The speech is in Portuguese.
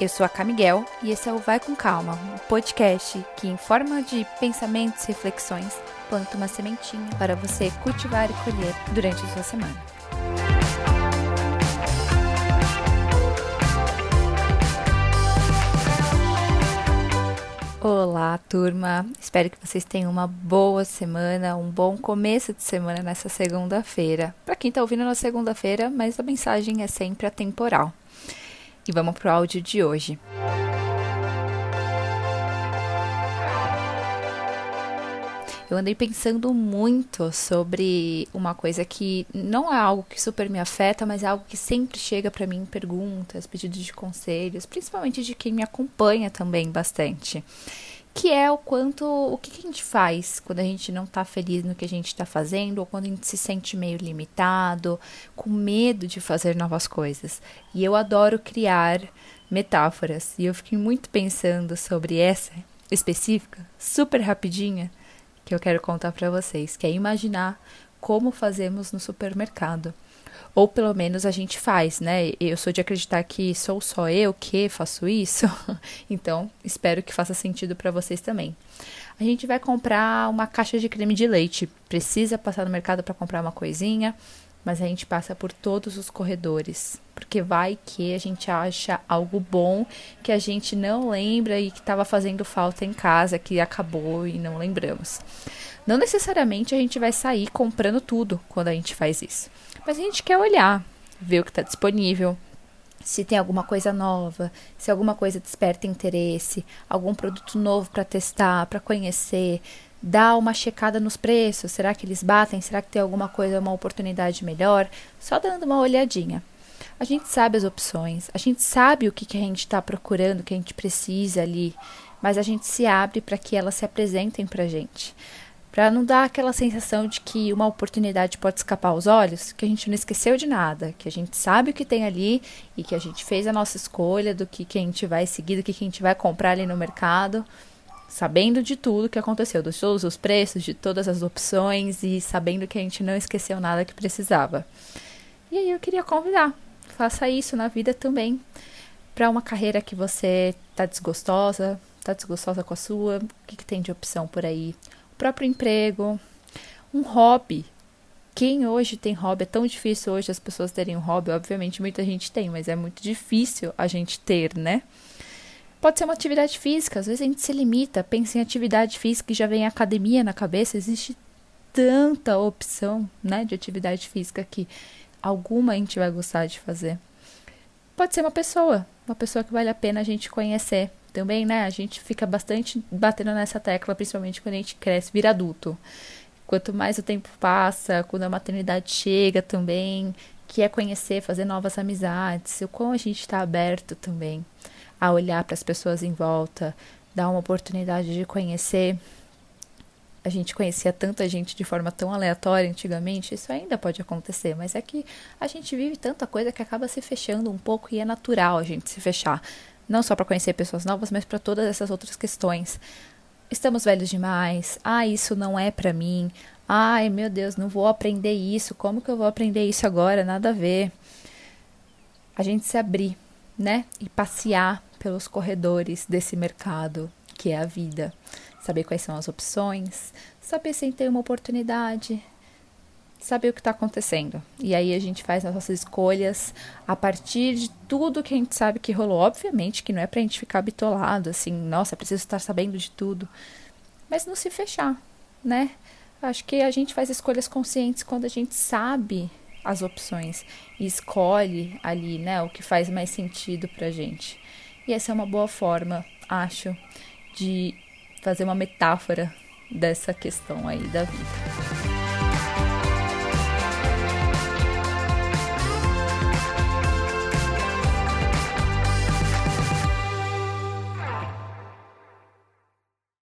Eu sou a Camiguel e esse é o Vai com Calma, um podcast que, em forma de pensamentos e reflexões, planta uma sementinha para você cultivar e colher durante a sua semana. Olá, turma! Espero que vocês tenham uma boa semana, um bom começo de semana nessa segunda-feira. Para quem está ouvindo na segunda-feira, mas a mensagem é sempre atemporal. E vamos para o áudio de hoje. Eu andei pensando muito sobre uma coisa que não é algo que super me afeta, mas é algo que sempre chega para mim perguntas, pedidos de conselhos, principalmente de quem me acompanha também bastante que é o quanto o que, que a gente faz quando a gente não está feliz no que a gente está fazendo ou quando a gente se sente meio limitado, com medo de fazer novas coisas. E eu adoro criar metáforas e eu fiquei muito pensando sobre essa específica, super rapidinha, que eu quero contar para vocês, que é imaginar como fazemos no supermercado. Ou pelo menos a gente faz, né? Eu sou de acreditar que sou só eu que faço isso, então espero que faça sentido para vocês também. A gente vai comprar uma caixa de creme de leite, precisa passar no mercado para comprar uma coisinha, mas a gente passa por todos os corredores, porque vai que a gente acha algo bom que a gente não lembra e que estava fazendo falta em casa, que acabou e não lembramos. Não necessariamente a gente vai sair comprando tudo quando a gente faz isso. Mas a gente quer olhar, ver o que está disponível, se tem alguma coisa nova, se alguma coisa desperta interesse, algum produto novo para testar, para conhecer, dar uma checada nos preços, será que eles batem, será que tem alguma coisa, uma oportunidade melhor, só dando uma olhadinha. A gente sabe as opções, a gente sabe o que, que a gente está procurando, o que a gente precisa ali, mas a gente se abre para que elas se apresentem para a gente para não dar aquela sensação de que uma oportunidade pode escapar aos olhos, que a gente não esqueceu de nada, que a gente sabe o que tem ali e que a gente fez a nossa escolha do que, que a gente vai seguir, do que, que a gente vai comprar ali no mercado, sabendo de tudo que aconteceu, dos todos os preços, de todas as opções e sabendo que a gente não esqueceu nada que precisava. E aí eu queria convidar, faça isso na vida também, para uma carreira que você está desgostosa, está desgostosa com a sua, o que, que tem de opção por aí? Próprio emprego, um hobby. Quem hoje tem hobby? É tão difícil hoje as pessoas terem um hobby. Obviamente, muita gente tem, mas é muito difícil a gente ter, né? Pode ser uma atividade física, às vezes a gente se limita, pensa em atividade física e já vem academia na cabeça. Existe tanta opção, né, de atividade física que alguma a gente vai gostar de fazer. Pode ser uma pessoa, uma pessoa que vale a pena a gente conhecer também, né? A gente fica bastante batendo nessa tecla, principalmente quando a gente cresce, vira adulto. Quanto mais o tempo passa, quando a maternidade chega também, que é conhecer, fazer novas amizades, o quão a gente está aberto também a olhar para as pessoas em volta, dar uma oportunidade de conhecer. A gente conhecia tanta gente de forma tão aleatória antigamente, isso ainda pode acontecer, mas é que a gente vive tanta coisa que acaba se fechando um pouco e é natural a gente se fechar não só para conhecer pessoas novas, mas para todas essas outras questões. Estamos velhos demais. Ah, isso não é para mim. Ai, meu Deus, não vou aprender isso. Como que eu vou aprender isso agora? Nada a ver. A gente se abrir, né? E passear pelos corredores desse mercado que é a vida. Saber quais são as opções, saber se tem uma oportunidade, saber o que está acontecendo. E aí a gente faz as nossas escolhas a partir de tudo que a gente sabe que rolou. Obviamente que não é para a gente ficar bitolado, assim, nossa, preciso estar sabendo de tudo. Mas não se fechar, né? Acho que a gente faz escolhas conscientes quando a gente sabe as opções e escolhe ali, né, o que faz mais sentido pra gente. E essa é uma boa forma, acho, de fazer uma metáfora dessa questão aí da vida.